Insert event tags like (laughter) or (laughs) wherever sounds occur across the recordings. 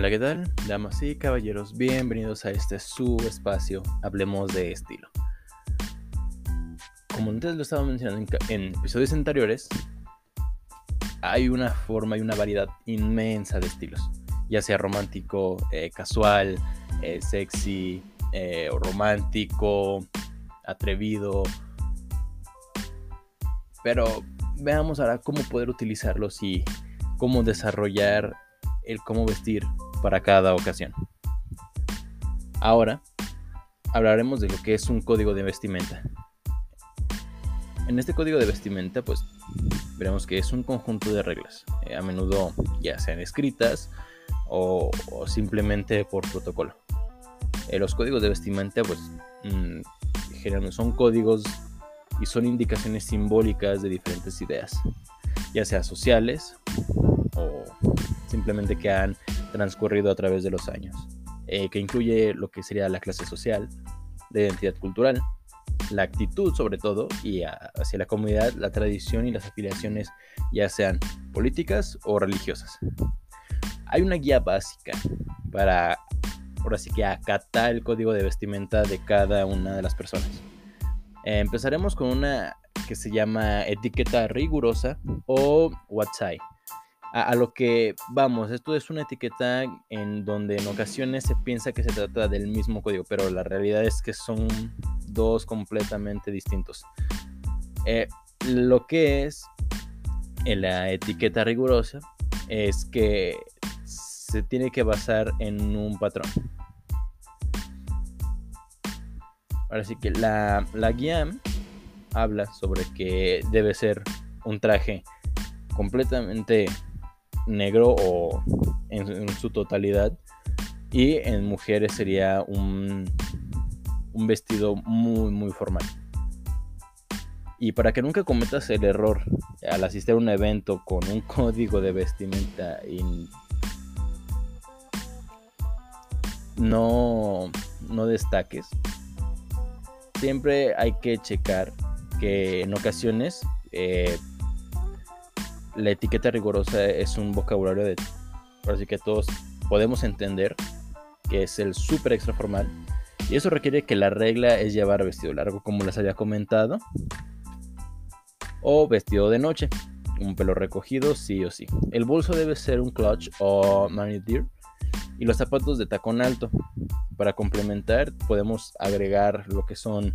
Hola, ¿qué tal? Damas y caballeros, bienvenidos a este subespacio Hablemos de Estilo. Como antes lo estaba mencionando en, episodios anteriores, hay una forma y una variedad inmensa de estilos, ya sea romántico, eh, casual, eh, sexy, eh, romántico, atrevido. Pero veamos ahora cómo poder utilizarlos y cómo desarrollar el cómo vestir para cada ocasión. Ahora hablaremos de lo que es un código de vestimenta. En este código de vestimenta, pues veremos que es un conjunto de reglas, eh, a menudo ya sean escritas o, simplemente por protocolo. Eh, los códigos de vestimenta, pues, mm, son códigos y son indicaciones simbólicas de diferentes ideas, ya sea sociales o simplemente que han transcurrido a través de los años, eh, que incluye lo que sería la clase social, la identidad cultural, la actitud sobre todo y hacia la comunidad, la tradición y las afiliaciones ya sean políticas o religiosas. Hay una guía básica para, por así que, acatar el código de vestimenta de cada una de las personas. Eh, empezaremos con una que se llama etiqueta rigurosa o WhatsApp a, lo que vamos, esto es una etiqueta en donde en ocasiones se piensa que se trata del mismo código, pero la realidad es que son dos completamente distintos. Eh, lo que es en la etiqueta rigurosa es que se tiene que basar en un patrón. Ahora sí que la, la guía habla sobre que debe ser un traje completamente negro o en, su totalidad. Y en mujeres sería un, un vestido muy, muy formal. Y para que nunca cometas el error al asistir a un evento con un (laughs) código de vestimenta y no, no destaques, siempre hay que checar que en ocasiones eh, la etiqueta rigurosa es un vocabulario de así que todos podemos entender que es el súper extra formal y eso requiere que la regla es llevar vestido largo como les había comentado o vestido de noche un pelo recogido sí o sí. El bolso debe ser un clutch o deer y los zapatos de tacón alto. Para complementar podemos agregar lo que son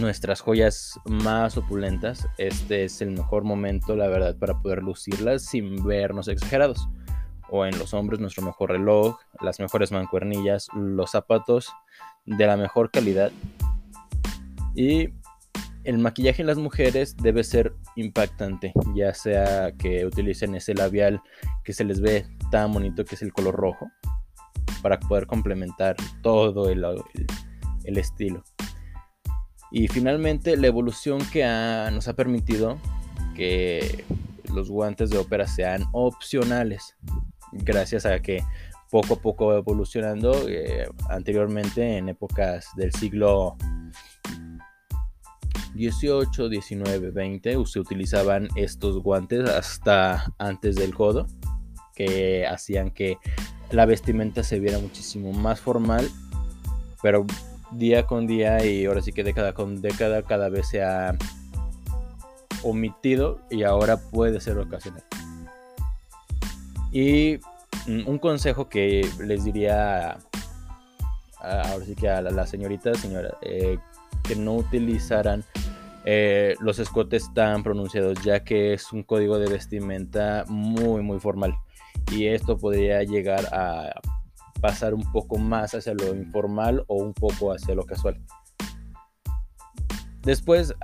nuestras joyas más opulentas, este es el mejor momento, la verdad, para poder lucirlas sin vernos exagerados. O en los hombres, nuestro mejor reloj, las mejores mancuernillas, los zapatos de la mejor calidad. Y el maquillaje en las mujeres debe ser impactante, ya sea que utilicen ese labial que se les ve tan bonito que es el color rojo, para poder complementar todo el, el estilo. Y finalmente la evolución que nos ha permitido que los guantes de ópera sean opcionales, gracias a que poco a poco va evolucionando. Eh, anteriormente, en épocas del siglo 18, 19, 20, se utilizaban estos guantes hasta antes del codo, que hacían que la vestimenta se viera muchísimo más formal, pero día con día y ahora sí que década con década cada vez se ha omitido y ahora puede ser ocasional. Y mm, un consejo que les diría ahora sí que a la, señorita, señora, eh, que no utilizaran eh, los escotes tan pronunciados, ya que es un código de vestimenta muy, muy formal. Y esto podría llegar a pasar un poco más hacia lo informal o un poco hacia lo casual. Después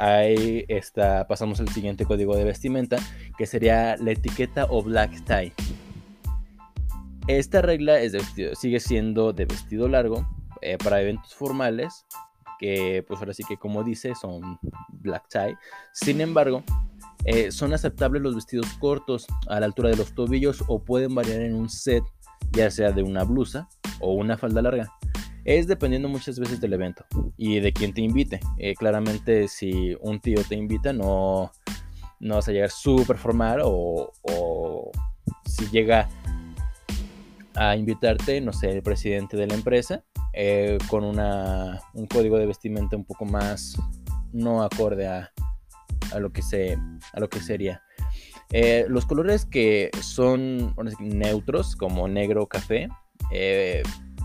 pasamos al siguiente código de vestimenta, que sería la etiqueta o black tie. Esta regla es de vestido, sigue siendo de vestido largo eh, para eventos formales, que pues ahora sí que como dice son black tie. Sin embargo, eh, son aceptables los vestidos cortos a la altura de los tobillos o pueden variar en un set ya sea de una blusa o una falda larga. Es dependiendo muchas veces del evento y de quién te invite. Eh, claramente si un tío te invita no, no vas a llegar súper formal o, si llega a invitarte, no sé, el presidente de la empresa eh, con una, un código de vestimenta un poco más no acorde a, a lo, que se, a lo que sería. Eh, los colores que son neutros, como negro o café, eh,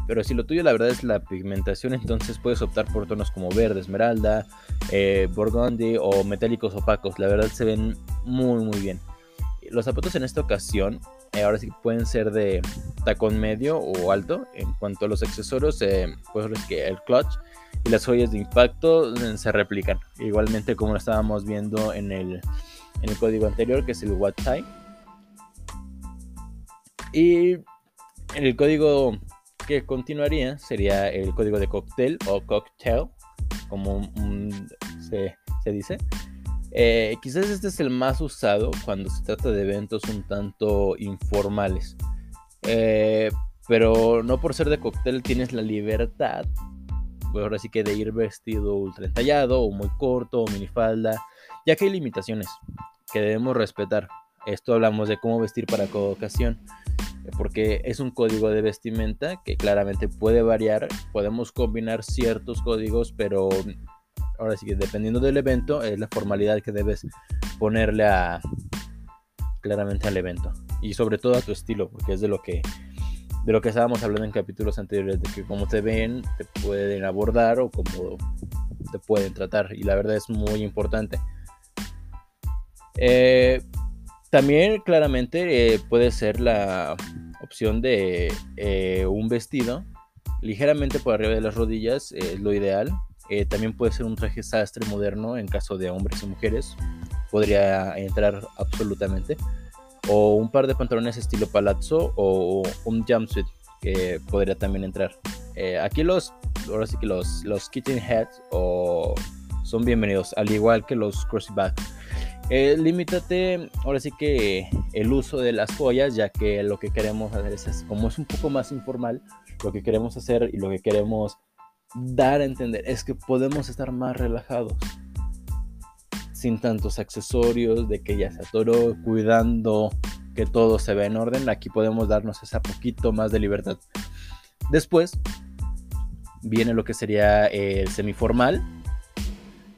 pero si lo tuyo la verdad es la pigmentación, entonces puedes optar por tonos como verde, esmeralda, eh, burgundy o metálicos opacos. La verdad se ven muy muy bien. Los zapatos en esta ocasión ahora sí pueden ser de tacón medio o alto. En cuanto a los accesorios, pues es que el clutch y las joyas de impacto se replican. Igualmente como lo estábamos viendo en el en el código anterior, que es el What Y en el código que continuaría sería el código de cóctel o cocktail, como se, dice. Eh, quizás este es el más usado cuando se trata de eventos un tanto informales. Eh, pero no por ser de cóctel tienes la libertad, pues ahora sí que de ir vestido ultra entallado o muy corto o minifalda, ya que hay limitaciones que debemos respetar. Esto hablamos de cómo vestir para cada ocasión, porque es un código de vestimenta que claramente puede variar. Podemos combinar ciertos códigos, pero ahora sí que dependiendo del evento, es la formalidad que debes ponerle a claramente al evento y sobre todo a tu estilo, porque es de lo que de lo que estábamos hablando en capítulos anteriores, de que cómo te ven, te pueden abordar o cómo te pueden tratar. Y la verdad es muy importante. Eh, también claramente eh, puede ser la opción de eh, un vestido ligeramente por arriba de las rodillas, es lo ideal. también puede ser un traje sastre moderno en caso de hombres y mujeres, podría entrar absolutamente. O un par de pantalones estilo palazzo o un jumpsuit que podría también entrar. aquí los, ahora sí que los, los kitchen heads o son bienvenidos, al igual que los crossy eh, limítate ahora sí que el uso de las joyas, ya que lo que queremos hacer es, como es un poco más informal, lo que queremos hacer y lo que queremos dar a entender es que podemos estar más relajados, sin tantos accesorios, de que ya se atoró, cuidando que todo se vea en orden. Aquí podemos darnos esa poquito más de libertad. Después viene lo que sería el semiformal,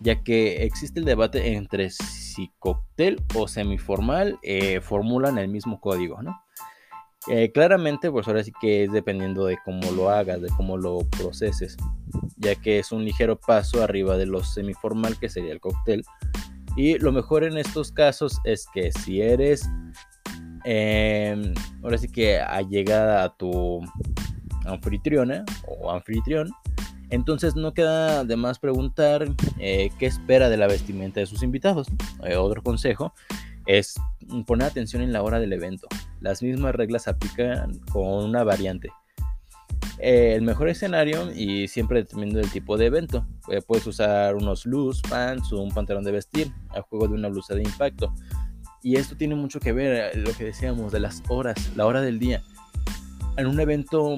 ya que existe el debate entre si cóctel o semiformal eh, formulan el mismo código, ¿no? Eh, claramente, pues ahora sí que es dependiendo de cómo lo hagas, de cómo lo proceses, ya que es un ligero paso arriba de lo semiformal que sería el cóctel. Y lo mejor en estos casos es que si eres, em, ahora sí que ha llegado a tu anfitriona o anfitrión, entonces no queda de más preguntar eh, qué espera de la vestimenta de sus invitados. Eh, otro consejo es poner atención en la hora del evento. Las mismas reglas aplican con una variante. Eh, el mejor escenario y siempre dependiendo del tipo de evento. puedes usar unos loose pants o un pantalón de vestir a juego de una blusa de impacto. Y esto tiene mucho que ver, lo que decíamos, de las horas, la hora del día. En un evento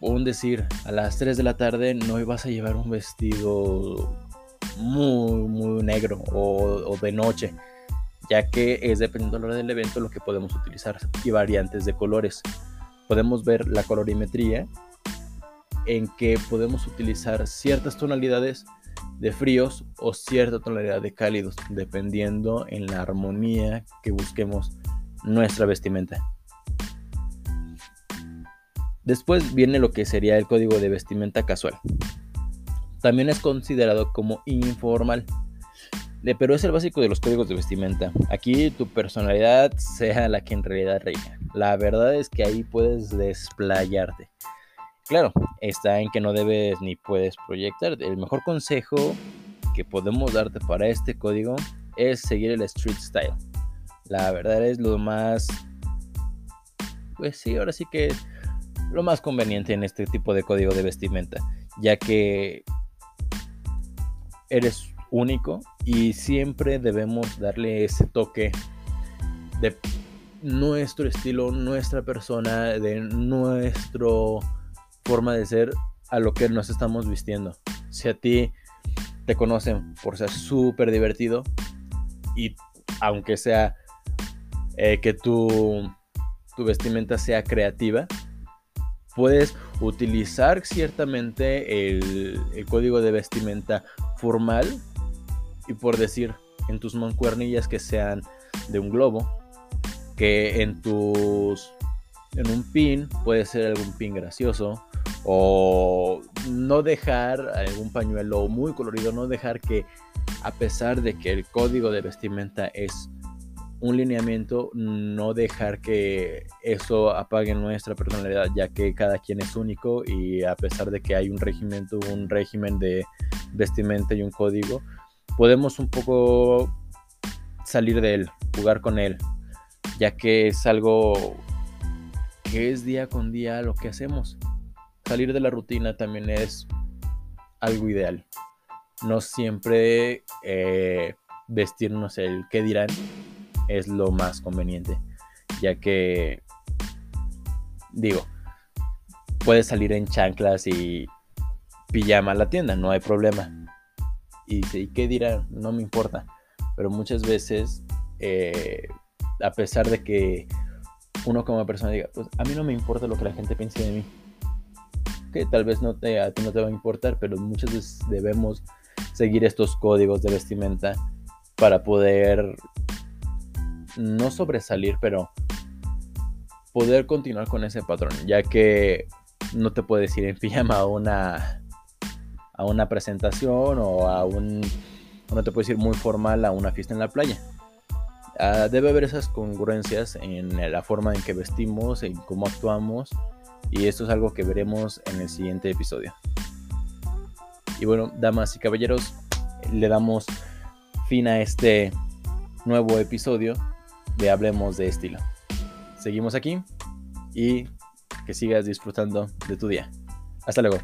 un decir, a las 3 de la tarde no ibas a llevar un vestido muy, muy negro o, de noche, ya que es dependiendo de la hora del evento lo que podemos utilizar y variantes de colores. Podemos ver la colorimetría en que podemos utilizar ciertas tonalidades de fríos o cierta tonalidad de cálidos, dependiendo en la armonía que busquemos nuestra vestimenta. Después viene lo que sería el código de vestimenta casual. También es considerado como informal, pero es el básico de los códigos de vestimenta. Aquí tu personalidad sea la que en realidad reina. La verdad es que ahí puedes desplayarte. Claro, está en que no debes ni puedes proyectar. El mejor consejo que podemos darte para este código es seguir el street style. La verdad es lo más... Pues sí, ahora sí que lo más conveniente en este tipo de código de vestimenta, ya que eres único y siempre debemos darle ese toque de nuestro estilo, nuestra persona, de nuestra forma de ser a lo que nos estamos vistiendo. Si a ti te conocen por ser súper divertido y aunque sea eh, que tu, tu vestimenta sea creativa, puedes utilizar ciertamente el, código de vestimenta formal y por decir en tus mancuernillas que sean de un globo, que en tus en un pin puede ser algún pin gracioso o no dejar algún pañuelo muy colorido, no dejar que a pesar de que el código de vestimenta es un lineamiento, no dejar que eso apague nuestra personalidad, ya que cada quien es único y a pesar de que hay un régimen, un régimen de vestimenta y un código, podemos un poco salir de él, jugar con él, ya que es algo que es día con día lo que hacemos. Salir de la rutina también es algo ideal. No siempre eh, vestirnos el que dirán es lo más conveniente, ya que, digo, puedes salir en chanclas y pijama a la tienda, no hay problema. Y dice, ¿y qué dirán? No me importa. Pero muchas veces, eh, a pesar de que uno como persona diga, pues a mí no me importa lo que la gente piense de mí. Que tal vez no te, a ti no te va a importar, pero muchas veces debemos seguir estos códigos de vestimenta para poder no sobresalir, pero poder continuar con ese patrón, ya que no te puedes ir en pijama a una a una presentación o a un no te puedes ir muy formal a una fiesta en la playa. Ah, debe haber esas congruencias en la forma en que vestimos, en cómo actuamos y esto es algo que veremos en el siguiente episodio. Y bueno, damas y caballeros, le damos fin a este nuevo episodio de Hablemos de Estilo. Seguimos aquí y que sigas disfrutando de tu día. Hasta luego.